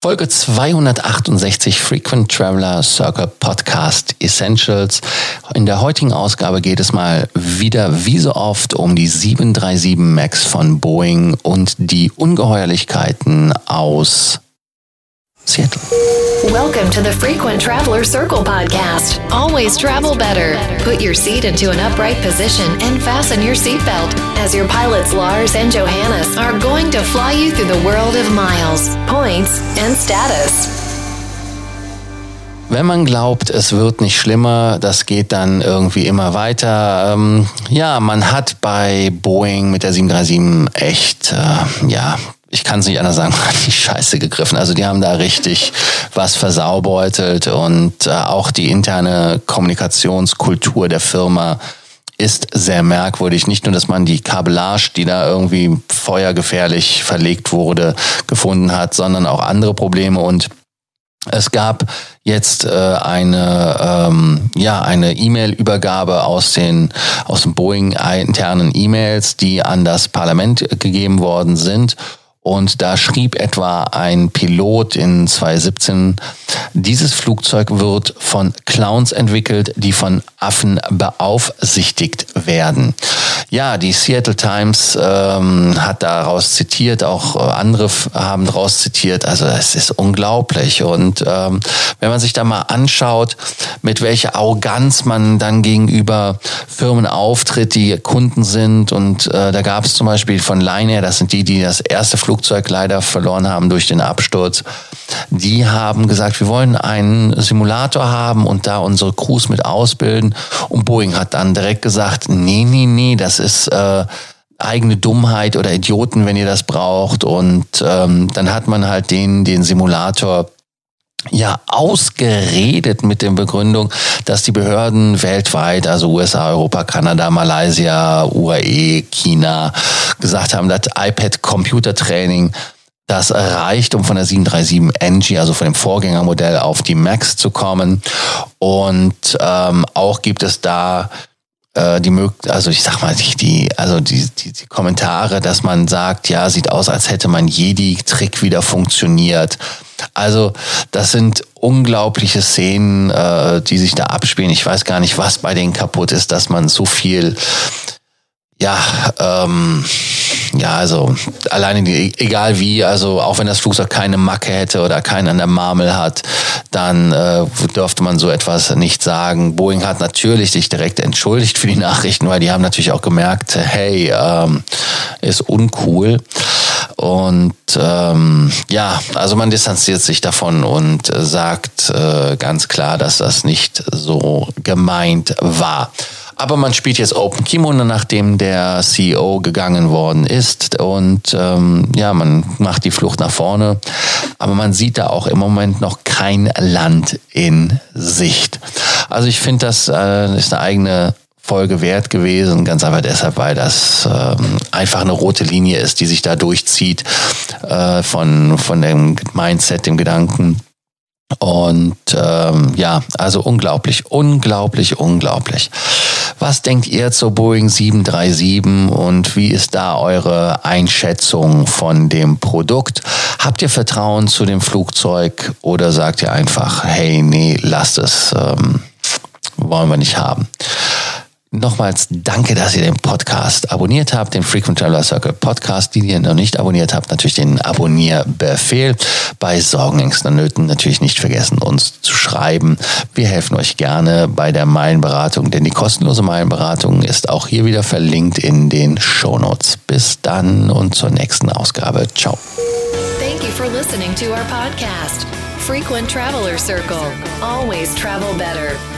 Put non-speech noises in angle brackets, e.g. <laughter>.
Folge 268 Frequent Traveler Circle Podcast Essentials. In der heutigen Ausgabe geht es mal wieder wie so oft um die 737 MAX von Boeing und die Ungeheuerlichkeiten aus Seattle. Welcome to the Frequent Traveler Circle podcast. Always travel better. Put your seat into an upright position and fasten your seatbelt as your pilots Lars and Johannes are going to fly you through the world of miles, points, and status. Wenn man glaubt, es wird nicht schlimmer, das geht dann irgendwie immer weiter. Ähm, ja, man hat bei Boeing mit der 737 echt, äh, ja, ich kann es nicht anders sagen, <laughs> die Scheiße gegriffen. Also die haben da richtig was versaubeutelt und äh, auch die interne Kommunikationskultur der Firma ist sehr merkwürdig. Nicht nur, dass man die Kabellage, die da irgendwie feuergefährlich verlegt wurde, gefunden hat, sondern auch andere Probleme und es gab jetzt äh, eine ähm, ja eine E-Mail-Übergabe aus den aus den Boeing internen E-Mails, die an das Parlament gegeben worden sind und da schrieb etwa ein Pilot in 2017, dieses Flugzeug wird von Clowns entwickelt, die von Affen beaufsichtigt werden. Ja, die Seattle Times ähm, hat daraus zitiert, auch andere haben daraus zitiert. Also es ist unglaublich. Und ähm, wenn man sich da mal anschaut, mit welcher Arroganz man dann gegenüber Firmen auftritt, die Kunden sind. Und äh, da gab es zum Beispiel von Line das sind die, die das erste Flugzeug Flugzeug leider verloren haben durch den Absturz. Die haben gesagt, wir wollen einen Simulator haben und da unsere Crews mit ausbilden. Und Boeing hat dann direkt gesagt, nee, nee, nee, das ist äh, eigene Dummheit oder Idioten, wenn ihr das braucht. Und ähm, dann hat man halt den, den Simulator ja ausgeredet mit der Begründung, dass die Behörden weltweit, also USA, Europa, Kanada, Malaysia, UAE, China, gesagt haben, das iPad-Computertraining, das reicht, um von der 737 NG, also von dem Vorgängermodell, auf die Max zu kommen. Und ähm, auch gibt es da äh, die Möglichkeit, also ich sag mal, die, also die, die, die Kommentare, dass man sagt, ja, sieht aus, als hätte man Jedi-Trick wieder funktioniert. Also das sind unglaubliche Szenen, äh, die sich da abspielen. Ich weiß gar nicht, was bei denen kaputt ist, dass man so viel, ja, ähm, ja, also alleine egal wie, also auch wenn das Flugzeug keine Macke hätte oder keinen an der Marmel hat, dann äh, dürfte man so etwas nicht sagen. Boeing hat natürlich sich direkt entschuldigt für die Nachrichten, weil die haben natürlich auch gemerkt, hey, ähm, ist uncool. Und ähm, ja, also man distanziert sich davon und sagt äh, ganz klar, dass das nicht so gemeint war. Aber man spielt jetzt Open Kimono, nachdem der CEO gegangen worden ist. Und ähm, ja, man macht die Flucht nach vorne. Aber man sieht da auch im Moment noch kein Land in Sicht. Also ich finde, das äh, ist eine eigene Folge wert gewesen. Ganz einfach deshalb, weil das ähm, einfach eine rote Linie ist, die sich da durchzieht äh, von, von dem Mindset, dem Gedanken. Und ähm, ja, also unglaublich, unglaublich, unglaublich. Was denkt ihr zur Boeing 737 und wie ist da eure Einschätzung von dem Produkt? Habt ihr Vertrauen zu dem Flugzeug oder sagt ihr einfach, hey, nee, lasst es, ähm, wollen wir nicht haben? Nochmals danke, dass ihr den Podcast abonniert habt, den Frequent Traveler Circle Podcast. Die, die ihr noch nicht abonniert habt, natürlich den Abonnierbefehl. Bei Sorgen, Ängsten und Nöten natürlich nicht vergessen, uns zu schreiben. Wir helfen euch gerne bei der Meilenberatung, denn die kostenlose Meilenberatung ist auch hier wieder verlinkt in den Shownotes. Bis dann und zur nächsten Ausgabe. Ciao. Thank you for listening to our podcast, Frequent Traveler Circle. Always travel better.